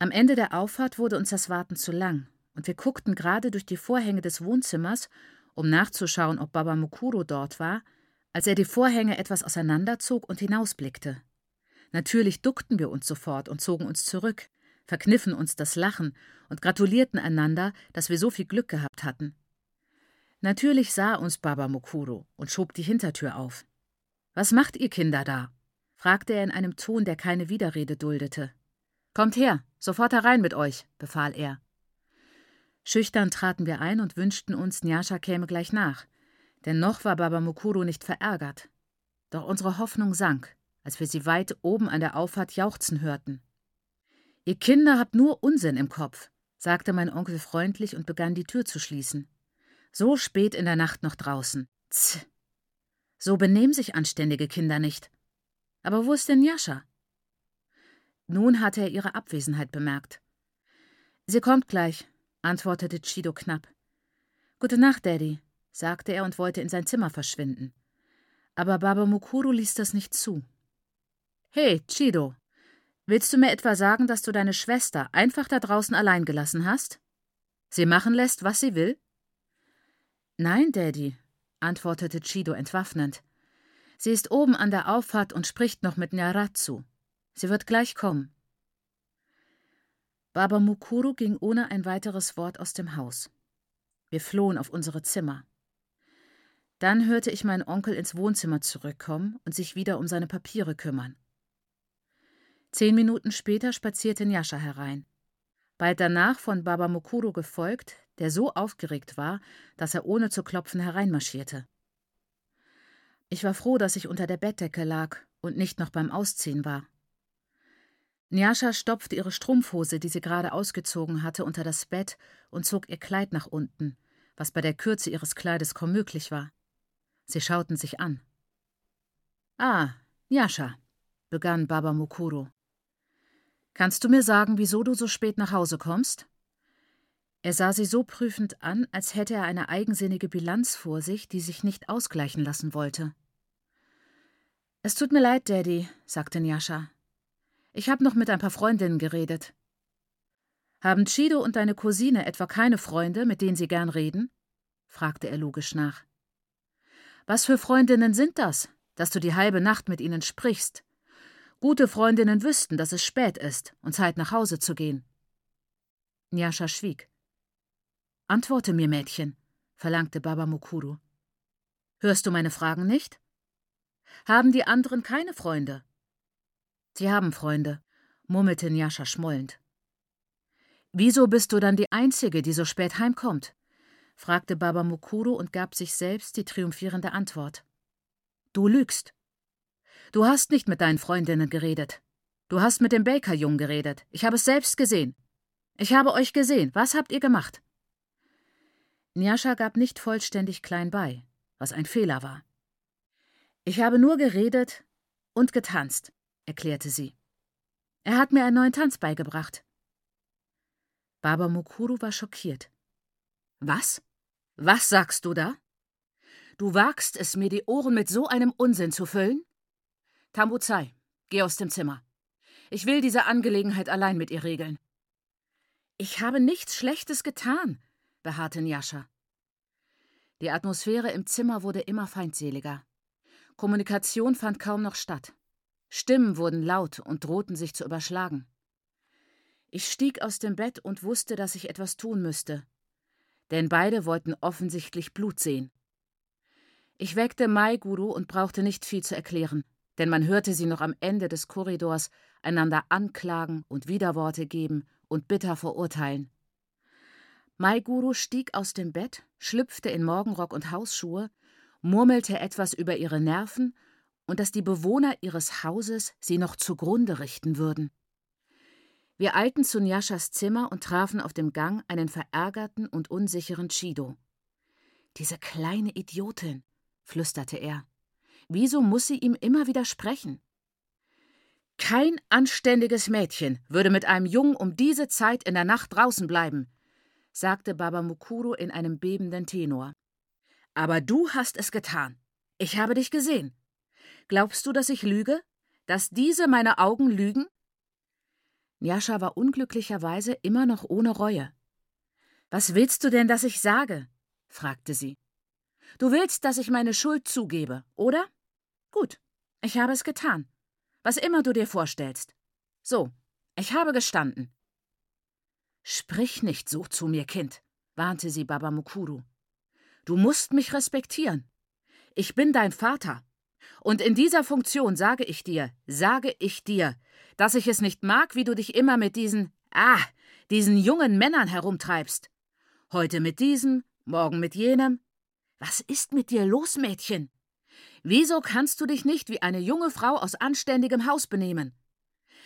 Am Ende der Auffahrt wurde uns das Warten zu lang, und wir guckten gerade durch die Vorhänge des Wohnzimmers, um nachzuschauen, ob Baba Mukuro dort war, als er die Vorhänge etwas auseinanderzog und hinausblickte. Natürlich duckten wir uns sofort und zogen uns zurück, verkniffen uns das Lachen und gratulierten einander, dass wir so viel Glück gehabt hatten. Natürlich sah uns Baba Mukuro und schob die Hintertür auf. Was macht ihr Kinder da? fragte er in einem Ton, der keine Widerrede duldete. Kommt her, sofort herein mit euch, befahl er. Schüchtern traten wir ein und wünschten uns, Nyasha käme gleich nach, denn noch war Baba Mukuro nicht verärgert. Doch unsere Hoffnung sank, als wir sie weit oben an der Auffahrt jauchzen hörten. Ihr Kinder habt nur Unsinn im Kopf, sagte mein Onkel freundlich und begann die Tür zu schließen. So spät in der Nacht noch draußen. Tsch. So benehmen sich anständige Kinder nicht. Aber wo ist denn Jascha? Nun hatte er ihre Abwesenheit bemerkt. Sie kommt gleich, antwortete Chido knapp. Gute Nacht, Daddy, sagte er und wollte in sein Zimmer verschwinden. Aber Baba Mukuru ließ das nicht zu. Hey, Chido, willst du mir etwa sagen, dass du deine Schwester einfach da draußen allein gelassen hast? Sie machen lässt, was sie will? Nein, Daddy, antwortete Chido entwaffnend. Sie ist oben an der Auffahrt und spricht noch mit Nyaratsu. Sie wird gleich kommen. Baba Mukuru ging ohne ein weiteres Wort aus dem Haus. Wir flohen auf unsere Zimmer. Dann hörte ich meinen Onkel ins Wohnzimmer zurückkommen und sich wieder um seine Papiere kümmern. Zehn Minuten später spazierte Nyasha herein. Bald danach von Baba Mukuru gefolgt, der so aufgeregt war, dass er ohne zu klopfen hereinmarschierte. Ich war froh, dass ich unter der Bettdecke lag und nicht noch beim Ausziehen war. Nyasha stopfte ihre Strumpfhose, die sie gerade ausgezogen hatte, unter das Bett und zog ihr Kleid nach unten, was bei der Kürze ihres Kleides kaum möglich war. Sie schauten sich an. Ah, Nyasha, begann Baba Mukuro. Kannst du mir sagen, wieso du so spät nach Hause kommst? Er sah sie so prüfend an, als hätte er eine eigensinnige Bilanz vor sich, die sich nicht ausgleichen lassen wollte. Es tut mir leid, Daddy, sagte Nyasha. Ich habe noch mit ein paar Freundinnen geredet. Haben Chido und deine Cousine etwa keine Freunde, mit denen sie gern reden? fragte er logisch nach. Was für Freundinnen sind das, dass du die halbe Nacht mit ihnen sprichst? Gute Freundinnen wüssten, dass es spät ist und Zeit nach Hause zu gehen. Nyasha schwieg. Antworte mir, Mädchen, verlangte Baba Mukuru. Hörst du meine Fragen nicht? Haben die anderen keine Freunde? Sie haben Freunde, murmelte Njascha schmollend. Wieso bist du dann die Einzige, die so spät heimkommt? fragte Baba Mukuru und gab sich selbst die triumphierende Antwort. Du lügst. Du hast nicht mit deinen Freundinnen geredet. Du hast mit dem Bakerjungen geredet. Ich habe es selbst gesehen. Ich habe euch gesehen. Was habt ihr gemacht? Njascha gab nicht vollständig klein bei, was ein Fehler war. Ich habe nur geredet und getanzt, erklärte sie. Er hat mir einen neuen Tanz beigebracht. Baba Mukuru war schockiert. Was? Was sagst du da? Du wagst es, mir die Ohren mit so einem Unsinn zu füllen? Tambuzai, geh aus dem Zimmer. Ich will diese Angelegenheit allein mit ihr regeln. Ich habe nichts Schlechtes getan, beharrte Njascha. Die Atmosphäre im Zimmer wurde immer feindseliger. Kommunikation fand kaum noch statt. Stimmen wurden laut und drohten sich zu überschlagen. Ich stieg aus dem Bett und wusste, dass ich etwas tun müsste. Denn beide wollten offensichtlich Blut sehen. Ich weckte Mai Guru und brauchte nicht viel zu erklären, denn man hörte sie noch am Ende des Korridors einander anklagen und Widerworte geben und bitter verurteilen. Maiguru stieg aus dem Bett, schlüpfte in Morgenrock und Hausschuhe, murmelte etwas über ihre Nerven und dass die Bewohner ihres Hauses sie noch zugrunde richten würden. Wir eilten zu Njaschas Zimmer und trafen auf dem Gang einen verärgerten und unsicheren Chido. Diese kleine Idiotin, flüsterte er. Wieso muss sie ihm immer widersprechen? Kein anständiges Mädchen würde mit einem Jungen um diese Zeit in der Nacht draußen bleiben, sagte Baba Mukuru in einem bebenden Tenor. Aber du hast es getan. Ich habe dich gesehen. Glaubst du, dass ich lüge? Dass diese meine Augen lügen? Njascha war unglücklicherweise immer noch ohne Reue. Was willst du denn, dass ich sage? fragte sie. Du willst, dass ich meine Schuld zugebe, oder? Gut, ich habe es getan. Was immer du dir vorstellst. So, ich habe gestanden. Sprich nicht so zu mir, Kind, warnte sie Baba Mukuru. Du musst mich respektieren. Ich bin dein Vater. Und in dieser Funktion sage ich dir, sage ich dir, dass ich es nicht mag, wie du dich immer mit diesen, ah, diesen jungen Männern herumtreibst. Heute mit diesem, morgen mit jenem. Was ist mit dir los, Mädchen? Wieso kannst du dich nicht wie eine junge Frau aus anständigem Haus benehmen?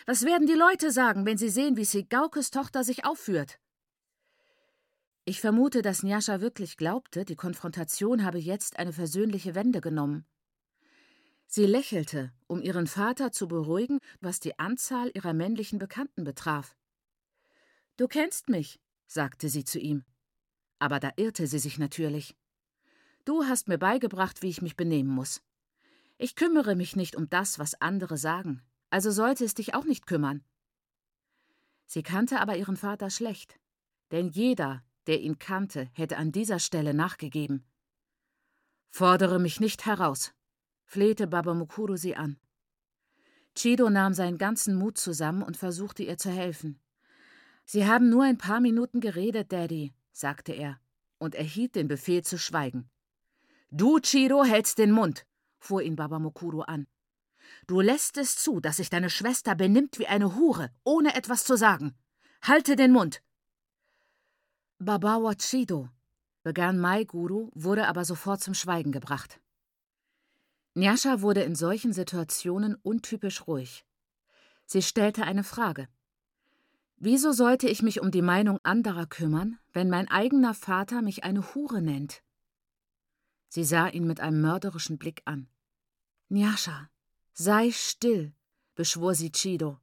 Was werden die Leute sagen, wenn sie sehen, wie Sigaukes Tochter sich aufführt? Ich vermute, dass Njascha wirklich glaubte, die Konfrontation habe jetzt eine versöhnliche Wende genommen. Sie lächelte, um ihren Vater zu beruhigen, was die Anzahl ihrer männlichen Bekannten betraf. Du kennst mich, sagte sie zu ihm. Aber da irrte sie sich natürlich. Du hast mir beigebracht, wie ich mich benehmen muss. Ich kümmere mich nicht um das, was andere sagen, also sollte es dich auch nicht kümmern. Sie kannte aber ihren Vater schlecht, denn jeder, der ihn kannte, hätte an dieser Stelle nachgegeben. Fordere mich nicht heraus, flehte Baba Mukuru sie an. Chido nahm seinen ganzen Mut zusammen und versuchte ihr zu helfen. Sie haben nur ein paar Minuten geredet, Daddy, sagte er und erhielt den Befehl zu schweigen. Du, Chiro, hältst den Mund, fuhr ihn Baba Mukuru an. Du lässt es zu, dass sich deine Schwester benimmt wie eine Hure, ohne etwas zu sagen. Halte den Mund! Babawa Chido, begann Mai Guru, wurde aber sofort zum Schweigen gebracht. Nyasha wurde in solchen Situationen untypisch ruhig. Sie stellte eine Frage. Wieso sollte ich mich um die Meinung anderer kümmern, wenn mein eigener Vater mich eine Hure nennt? Sie sah ihn mit einem mörderischen Blick an. Nyasha, sei still, beschwor sie Chido.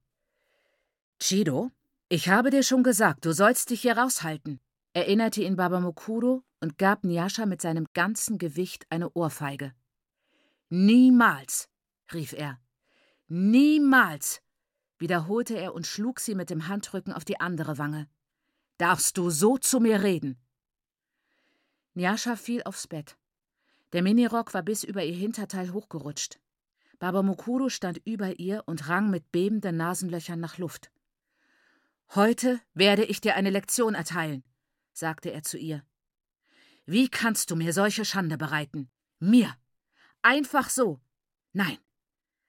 Chido, ich habe dir schon gesagt, du sollst dich hier raushalten, erinnerte ihn Baba Mokuro und gab Nyasha mit seinem ganzen Gewicht eine Ohrfeige. Niemals, rief er. Niemals, wiederholte er und schlug sie mit dem Handrücken auf die andere Wange. Darfst du so zu mir reden? Nyasha fiel aufs Bett. Der Minirock war bis über ihr Hinterteil hochgerutscht. Baba Mukuru stand über ihr und rang mit bebenden Nasenlöchern nach Luft. Heute werde ich dir eine Lektion erteilen, sagte er zu ihr. Wie kannst du mir solche Schande bereiten? Mir. Einfach so. Nein,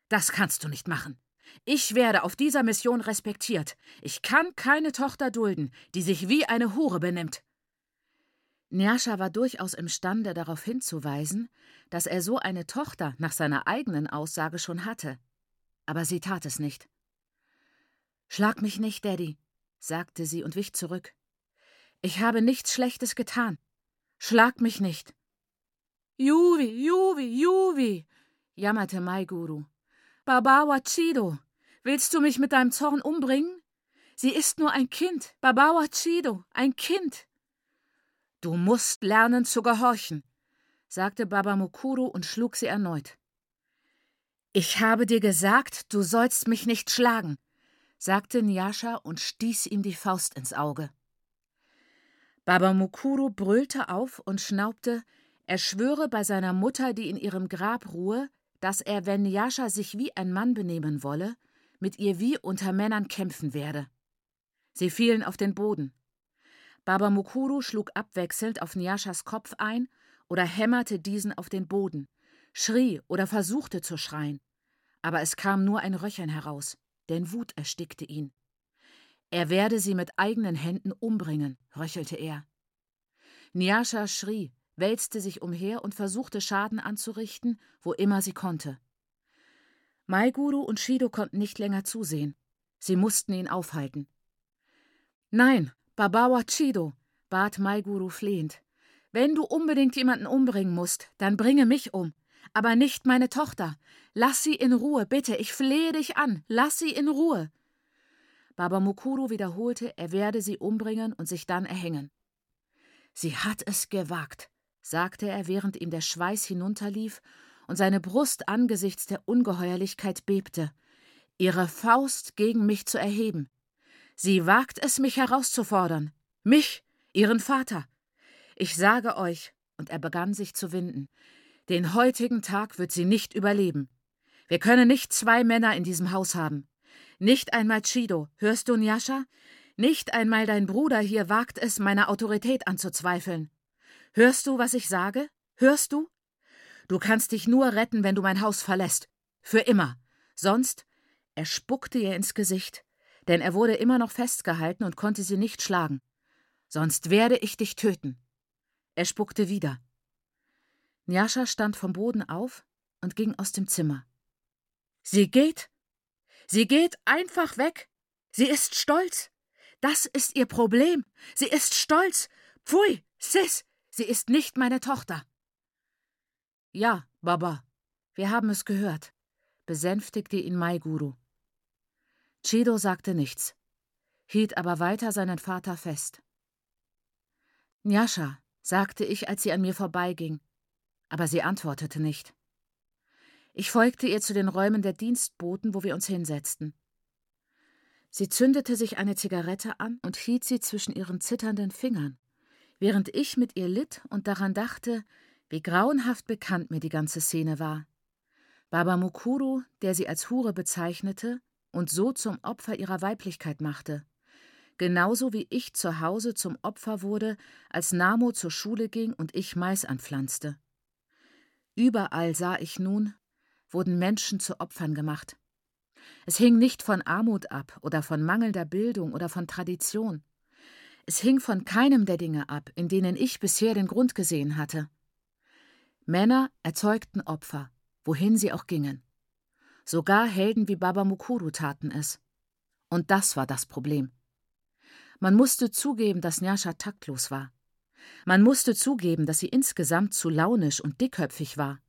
das kannst du nicht machen. Ich werde auf dieser Mission respektiert. Ich kann keine Tochter dulden, die sich wie eine Hure benimmt. Nyasha war durchaus imstande, darauf hinzuweisen, dass er so eine Tochter nach seiner eigenen Aussage schon hatte. Aber sie tat es nicht. Schlag mich nicht, Daddy, sagte sie und wich zurück. Ich habe nichts Schlechtes getan. Schlag mich nicht. Juvi, Juvi, Juvi, jammerte Maiguru. Babawa Chido, willst du mich mit deinem Zorn umbringen? Sie ist nur ein Kind, Babawa Chido, ein Kind. Du musst lernen zu gehorchen, sagte Baba Mukuru und schlug sie erneut. Ich habe dir gesagt, du sollst mich nicht schlagen, sagte Nyasha und stieß ihm die Faust ins Auge. Baba Mukuru brüllte auf und schnaubte, er schwöre bei seiner Mutter, die in ihrem Grab ruhe, dass er, wenn Yasha sich wie ein Mann benehmen wolle, mit ihr wie unter Männern kämpfen werde. Sie fielen auf den Boden. Baba Mukuru schlug abwechselnd auf Nyashas Kopf ein oder hämmerte diesen auf den Boden, schrie oder versuchte zu schreien. Aber es kam nur ein Röchern heraus, denn Wut erstickte ihn. Er werde sie mit eigenen Händen umbringen, röchelte er. Nyasha schrie, wälzte sich umher und versuchte Schaden anzurichten, wo immer sie konnte. Maiguru und Shido konnten nicht länger zusehen. Sie mussten ihn aufhalten. Nein, Babawa Chido, bat Maiguru flehend. Wenn du unbedingt jemanden umbringen musst, dann bringe mich um. Aber nicht meine Tochter. Lass sie in Ruhe, bitte, ich flehe dich an. Lass sie in Ruhe. Baba Mukuru wiederholte, er werde sie umbringen und sich dann erhängen. Sie hat es gewagt sagte er, während ihm der Schweiß hinunterlief und seine Brust angesichts der Ungeheuerlichkeit bebte, ihre Faust gegen mich zu erheben. Sie wagt es, mich herauszufordern. Mich, ihren Vater. Ich sage euch, und er begann sich zu winden, den heutigen Tag wird sie nicht überleben. Wir können nicht zwei Männer in diesem Haus haben. Nicht einmal Chido, hörst du, Nyasha? Nicht einmal dein Bruder hier wagt es, meine Autorität anzuzweifeln. Hörst du, was ich sage? Hörst du? Du kannst dich nur retten, wenn du mein Haus verlässt. Für immer. Sonst. Er spuckte ihr ins Gesicht, denn er wurde immer noch festgehalten und konnte sie nicht schlagen. Sonst werde ich dich töten. Er spuckte wieder. Njascha stand vom Boden auf und ging aus dem Zimmer. Sie geht. Sie geht einfach weg. Sie ist stolz. Das ist ihr Problem. Sie ist stolz. Pfui, Sis, sie ist nicht meine Tochter. Ja, Baba, wir haben es gehört, besänftigte ihn Maiguru. Chido sagte nichts, hielt aber weiter seinen Vater fest. Nyasha, sagte ich, als sie an mir vorbeiging, aber sie antwortete nicht. Ich folgte ihr zu den Räumen der Dienstboten, wo wir uns hinsetzten. Sie zündete sich eine Zigarette an und hielt sie zwischen ihren zitternden Fingern, während ich mit ihr litt und daran dachte, wie grauenhaft bekannt mir die ganze Szene war. Baba Mukuru, der sie als Hure bezeichnete und so zum Opfer ihrer Weiblichkeit machte. Genauso wie ich zu Hause zum Opfer wurde, als Namo zur Schule ging und ich Mais anpflanzte. Überall sah ich nun, wurden Menschen zu Opfern gemacht. Es hing nicht von Armut ab oder von mangelnder Bildung oder von Tradition. Es hing von keinem der Dinge ab, in denen ich bisher den Grund gesehen hatte. Männer erzeugten Opfer, wohin sie auch gingen. Sogar Helden wie Baba Mukuru taten es. Und das war das Problem. Man musste zugeben, dass Nyasha taktlos war. Man musste zugeben, dass sie insgesamt zu launisch und dickköpfig war.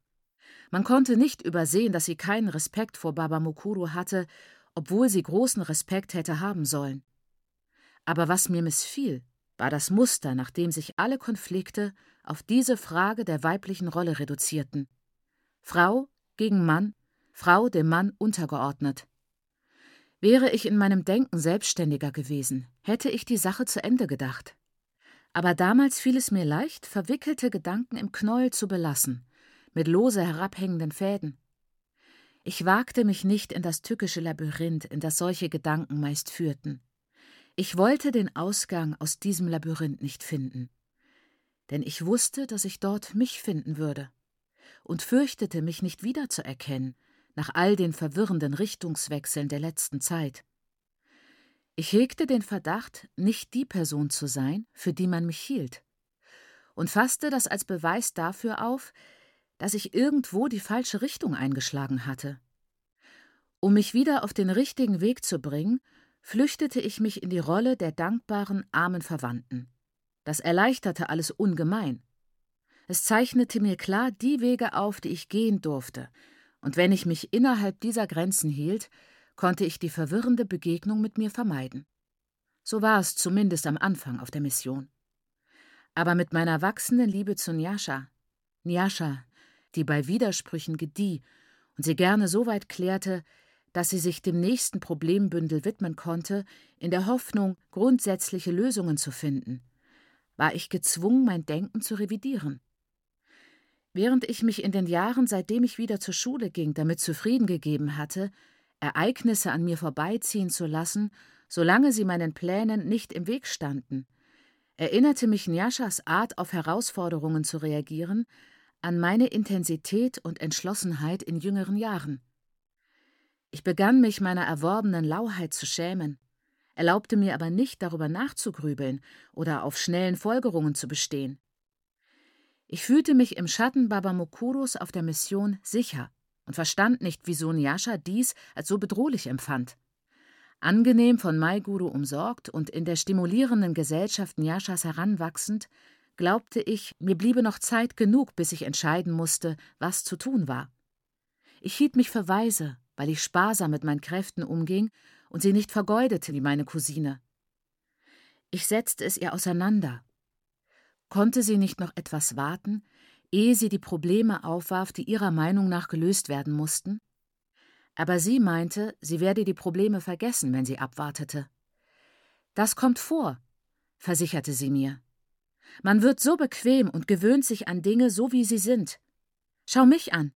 Man konnte nicht übersehen, dass sie keinen Respekt vor Baba Mukuru hatte, obwohl sie großen Respekt hätte haben sollen. Aber was mir missfiel, war das Muster, nach dem sich alle Konflikte auf diese Frage der weiblichen Rolle reduzierten. Frau gegen Mann, Frau dem Mann untergeordnet. Wäre ich in meinem Denken selbstständiger gewesen, hätte ich die Sache zu Ende gedacht. Aber damals fiel es mir leicht, verwickelte Gedanken im Knäuel zu belassen, mit lose herabhängenden Fäden. Ich wagte mich nicht in das tückische Labyrinth, in das solche Gedanken meist führten. Ich wollte den Ausgang aus diesem Labyrinth nicht finden denn ich wusste, dass ich dort mich finden würde und fürchtete, mich nicht wiederzuerkennen nach all den verwirrenden Richtungswechseln der letzten Zeit. Ich hegte den Verdacht, nicht die Person zu sein, für die man mich hielt, und fasste das als Beweis dafür auf, dass ich irgendwo die falsche Richtung eingeschlagen hatte. Um mich wieder auf den richtigen Weg zu bringen, flüchtete ich mich in die Rolle der dankbaren armen Verwandten. Das erleichterte alles ungemein. Es zeichnete mir klar die Wege auf, die ich gehen durfte, und wenn ich mich innerhalb dieser Grenzen hielt, konnte ich die verwirrende Begegnung mit mir vermeiden. So war es zumindest am Anfang auf der Mission. Aber mit meiner wachsenden Liebe zu Nyasha, Nyasha, die bei Widersprüchen gedieh und sie gerne so weit klärte, dass sie sich dem nächsten Problembündel widmen konnte, in der Hoffnung, grundsätzliche Lösungen zu finden, war ich gezwungen, mein Denken zu revidieren. Während ich mich in den Jahren, seitdem ich wieder zur Schule ging, damit zufrieden gegeben hatte, Ereignisse an mir vorbeiziehen zu lassen, solange sie meinen Plänen nicht im Weg standen, erinnerte mich Njaschas Art, auf Herausforderungen zu reagieren, an meine Intensität und Entschlossenheit in jüngeren Jahren. Ich begann mich meiner erworbenen Lauheit zu schämen erlaubte mir aber nicht, darüber nachzugrübeln oder auf schnellen Folgerungen zu bestehen. Ich fühlte mich im Schatten Baba Mukuros auf der Mission sicher und verstand nicht, wieso Nyasha dies als so bedrohlich empfand. Angenehm von Maiguru umsorgt und in der stimulierenden Gesellschaft Nyashas heranwachsend, glaubte ich, mir bliebe noch Zeit genug, bis ich entscheiden musste, was zu tun war. Ich hielt mich für weise, weil ich sparsam mit meinen Kräften umging und sie nicht vergeudete wie meine Cousine. Ich setzte es ihr auseinander. Konnte sie nicht noch etwas warten, ehe sie die Probleme aufwarf, die ihrer Meinung nach gelöst werden mussten? Aber sie meinte, sie werde die Probleme vergessen, wenn sie abwartete. Das kommt vor, versicherte sie mir. Man wird so bequem und gewöhnt sich an Dinge so, wie sie sind. Schau mich an.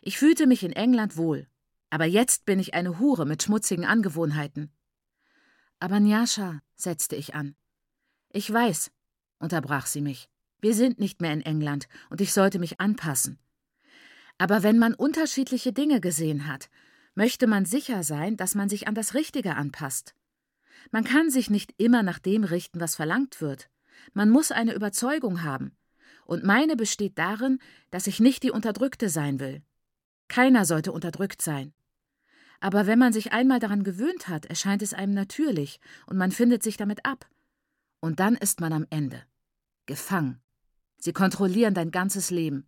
Ich fühlte mich in England wohl, aber jetzt bin ich eine Hure mit schmutzigen Angewohnheiten. Aber Njascha, setzte ich an. Ich weiß, unterbrach sie mich. Wir sind nicht mehr in England und ich sollte mich anpassen. Aber wenn man unterschiedliche Dinge gesehen hat, möchte man sicher sein, dass man sich an das Richtige anpasst. Man kann sich nicht immer nach dem richten, was verlangt wird. Man muss eine Überzeugung haben. Und meine besteht darin, dass ich nicht die Unterdrückte sein will. Keiner sollte unterdrückt sein. Aber wenn man sich einmal daran gewöhnt hat, erscheint es einem natürlich und man findet sich damit ab. Und dann ist man am Ende. Gefangen. Sie kontrollieren dein ganzes Leben.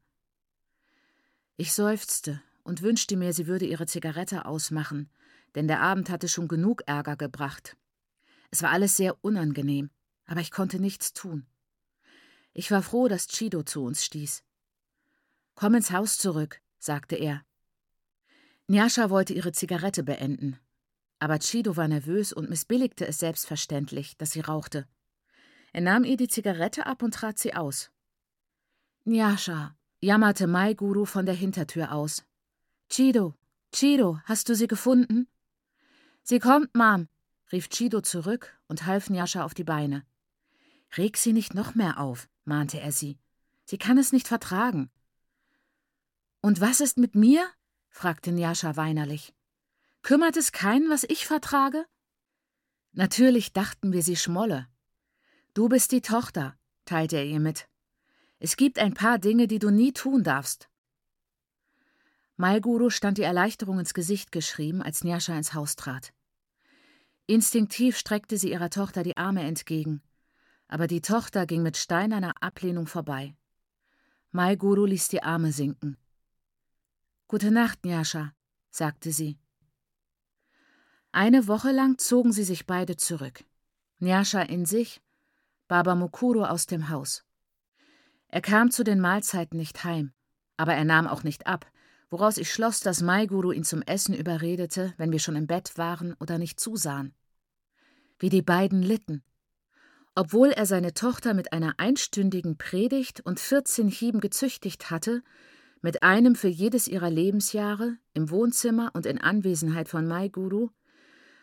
Ich seufzte und wünschte mir, sie würde ihre Zigarette ausmachen, denn der Abend hatte schon genug Ärger gebracht. Es war alles sehr unangenehm, aber ich konnte nichts tun. Ich war froh, dass Chido zu uns stieß. Komm ins Haus zurück, sagte er. Nyasha wollte ihre Zigarette beenden, aber Chido war nervös und missbilligte es selbstverständlich, dass sie rauchte. Er nahm ihr die Zigarette ab und trat sie aus. Nyasha, jammerte Mai Guru von der Hintertür aus. Chido, Chido, hast du sie gefunden? Sie kommt, Mom, rief Chido zurück und half Nyasha auf die Beine. Reg sie nicht noch mehr auf, mahnte er sie. Sie kann es nicht vertragen. Und was ist mit mir? Fragte Nyasha weinerlich. Kümmert es keinen, was ich vertrage? Natürlich dachten wir, sie schmolle. Du bist die Tochter, teilte er ihr mit. Es gibt ein paar Dinge, die du nie tun darfst. Malguru stand die Erleichterung ins Gesicht geschrieben, als Nyasha ins Haus trat. Instinktiv streckte sie ihrer Tochter die Arme entgegen, aber die Tochter ging mit steinerner Ablehnung vorbei. Mai Guru ließ die Arme sinken. Gute Nacht, Nyasha, sagte sie. Eine Woche lang zogen sie sich beide zurück. Nyasha in sich, Baba Mukuro aus dem Haus. Er kam zu den Mahlzeiten nicht heim, aber er nahm auch nicht ab, woraus ich schloss, dass Maiguru ihn zum Essen überredete, wenn wir schon im Bett waren oder nicht zusahen wie die beiden litten. Obwohl er seine Tochter mit einer einstündigen Predigt und 14 Hieben gezüchtigt hatte, mit einem für jedes ihrer Lebensjahre, im Wohnzimmer und in Anwesenheit von Maiguru,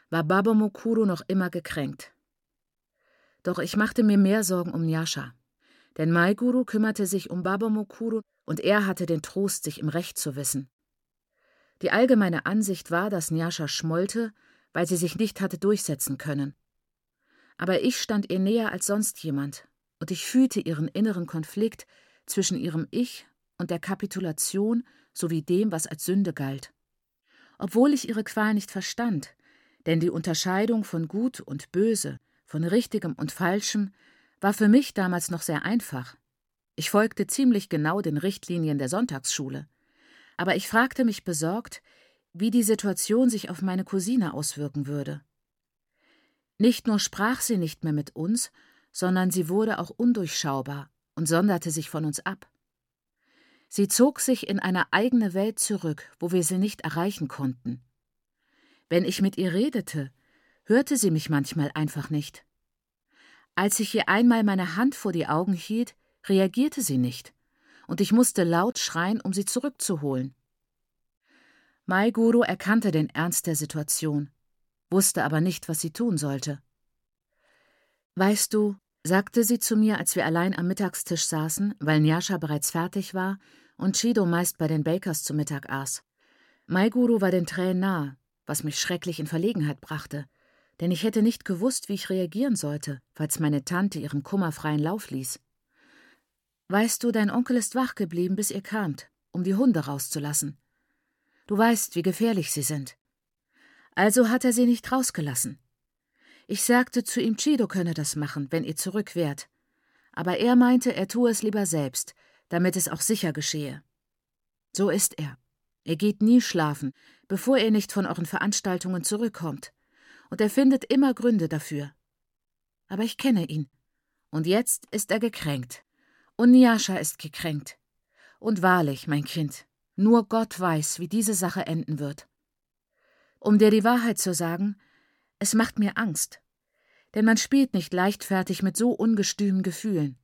war Baba Mukuru noch immer gekränkt. Doch ich machte mir mehr Sorgen um Nyasha. Denn Maiguru kümmerte sich um Baba Mukuru und er hatte den Trost, sich im Recht zu wissen. Die allgemeine Ansicht war, dass Nyasha schmollte, weil sie sich nicht hatte durchsetzen können aber ich stand ihr näher als sonst jemand, und ich fühlte ihren inneren Konflikt zwischen ihrem Ich und der Kapitulation sowie dem, was als Sünde galt. Obwohl ich ihre Qual nicht verstand, denn die Unterscheidung von Gut und Böse, von Richtigem und Falschem, war für mich damals noch sehr einfach. Ich folgte ziemlich genau den Richtlinien der Sonntagsschule. Aber ich fragte mich besorgt, wie die Situation sich auf meine Cousine auswirken würde. Nicht nur sprach sie nicht mehr mit uns, sondern sie wurde auch undurchschaubar und sonderte sich von uns ab. Sie zog sich in eine eigene Welt zurück, wo wir sie nicht erreichen konnten. Wenn ich mit ihr redete, hörte sie mich manchmal einfach nicht. Als ich ihr einmal meine Hand vor die Augen hielt, reagierte sie nicht, und ich musste laut schreien, um sie zurückzuholen. Mai Guru erkannte den Ernst der Situation wusste aber nicht, was sie tun sollte. Weißt du, sagte sie zu mir, als wir allein am Mittagstisch saßen, weil Nyasha bereits fertig war und Chido meist bei den Bakers zu Mittag aß. Maiguru war den Tränen nahe, was mich schrecklich in Verlegenheit brachte, denn ich hätte nicht gewusst, wie ich reagieren sollte, falls meine Tante ihrem Kummer freien Lauf ließ. Weißt du, dein Onkel ist wach geblieben, bis ihr kamt, um die Hunde rauszulassen. Du weißt, wie gefährlich sie sind. Also hat er sie nicht rausgelassen. Ich sagte zu ihm, Chido könne das machen, wenn ihr zurück wärt. Aber er meinte, er tue es lieber selbst, damit es auch sicher geschehe. So ist er. Er geht nie schlafen, bevor er nicht von euren Veranstaltungen zurückkommt. Und er findet immer Gründe dafür. Aber ich kenne ihn. Und jetzt ist er gekränkt. Und Nyasha ist gekränkt. Und wahrlich, mein Kind, nur Gott weiß, wie diese Sache enden wird. Um dir die Wahrheit zu sagen, es macht mir Angst. Denn man spielt nicht leichtfertig mit so ungestümen Gefühlen.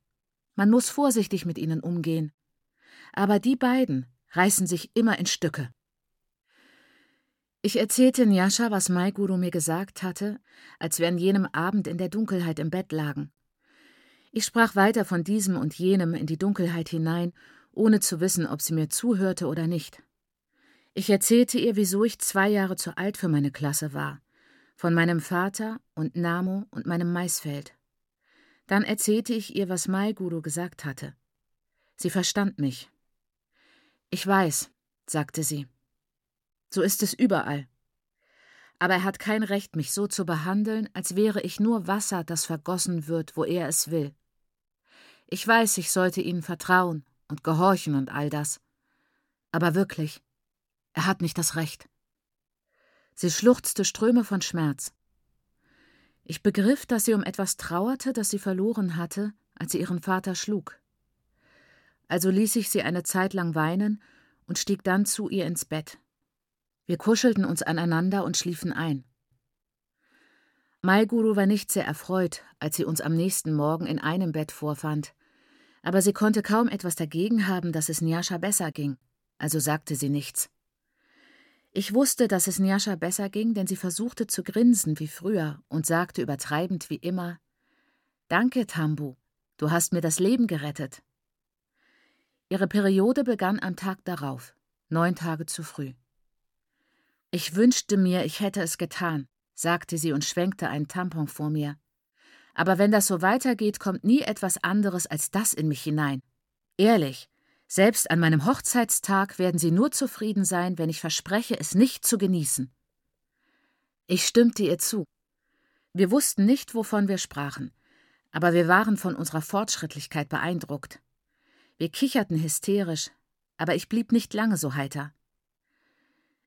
Man muss vorsichtig mit ihnen umgehen. Aber die beiden reißen sich immer in Stücke. Ich erzählte Nyasha, was Maiguru mir gesagt hatte, als wir an jenem Abend in der Dunkelheit im Bett lagen. Ich sprach weiter von diesem und jenem in die Dunkelheit hinein, ohne zu wissen, ob sie mir zuhörte oder nicht. Ich erzählte ihr, wieso ich zwei Jahre zu alt für meine Klasse war, von meinem Vater und Namo und meinem Maisfeld. Dann erzählte ich ihr, was Maiguru gesagt hatte. Sie verstand mich. Ich weiß, sagte sie. So ist es überall. Aber er hat kein Recht, mich so zu behandeln, als wäre ich nur Wasser, das vergossen wird, wo er es will. Ich weiß, ich sollte ihnen vertrauen und gehorchen und all das. Aber wirklich, er hat nicht das Recht. Sie schluchzte Ströme von Schmerz. Ich begriff, dass sie um etwas trauerte, das sie verloren hatte, als sie ihren Vater schlug. Also ließ ich sie eine Zeit lang weinen und stieg dann zu ihr ins Bett. Wir kuschelten uns aneinander und schliefen ein. Maiguru war nicht sehr erfreut, als sie uns am nächsten Morgen in einem Bett vorfand, aber sie konnte kaum etwas dagegen haben, dass es Nyasha besser ging, also sagte sie nichts. Ich wusste, dass es Nyasha besser ging, denn sie versuchte zu grinsen wie früher und sagte übertreibend wie immer Danke, Tambu, du hast mir das Leben gerettet. Ihre Periode begann am Tag darauf, neun Tage zu früh. Ich wünschte mir, ich hätte es getan, sagte sie und schwenkte einen Tampon vor mir. Aber wenn das so weitergeht, kommt nie etwas anderes als das in mich hinein. Ehrlich, selbst an meinem Hochzeitstag werden Sie nur zufrieden sein, wenn ich verspreche, es nicht zu genießen. Ich stimmte ihr zu. Wir wussten nicht, wovon wir sprachen, aber wir waren von unserer Fortschrittlichkeit beeindruckt. Wir kicherten hysterisch, aber ich blieb nicht lange so heiter.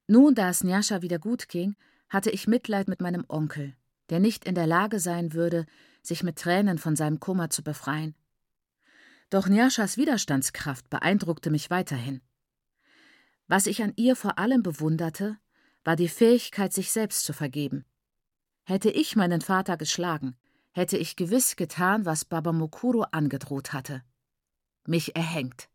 Nun, da es Njascha wieder gut ging, hatte ich Mitleid mit meinem Onkel, der nicht in der Lage sein würde, sich mit Tränen von seinem Kummer zu befreien. Doch Njaschas Widerstandskraft beeindruckte mich weiterhin. Was ich an ihr vor allem bewunderte, war die Fähigkeit, sich selbst zu vergeben. Hätte ich meinen Vater geschlagen, hätte ich gewiss getan, was Baba Mokuro angedroht hatte. Mich erhängt.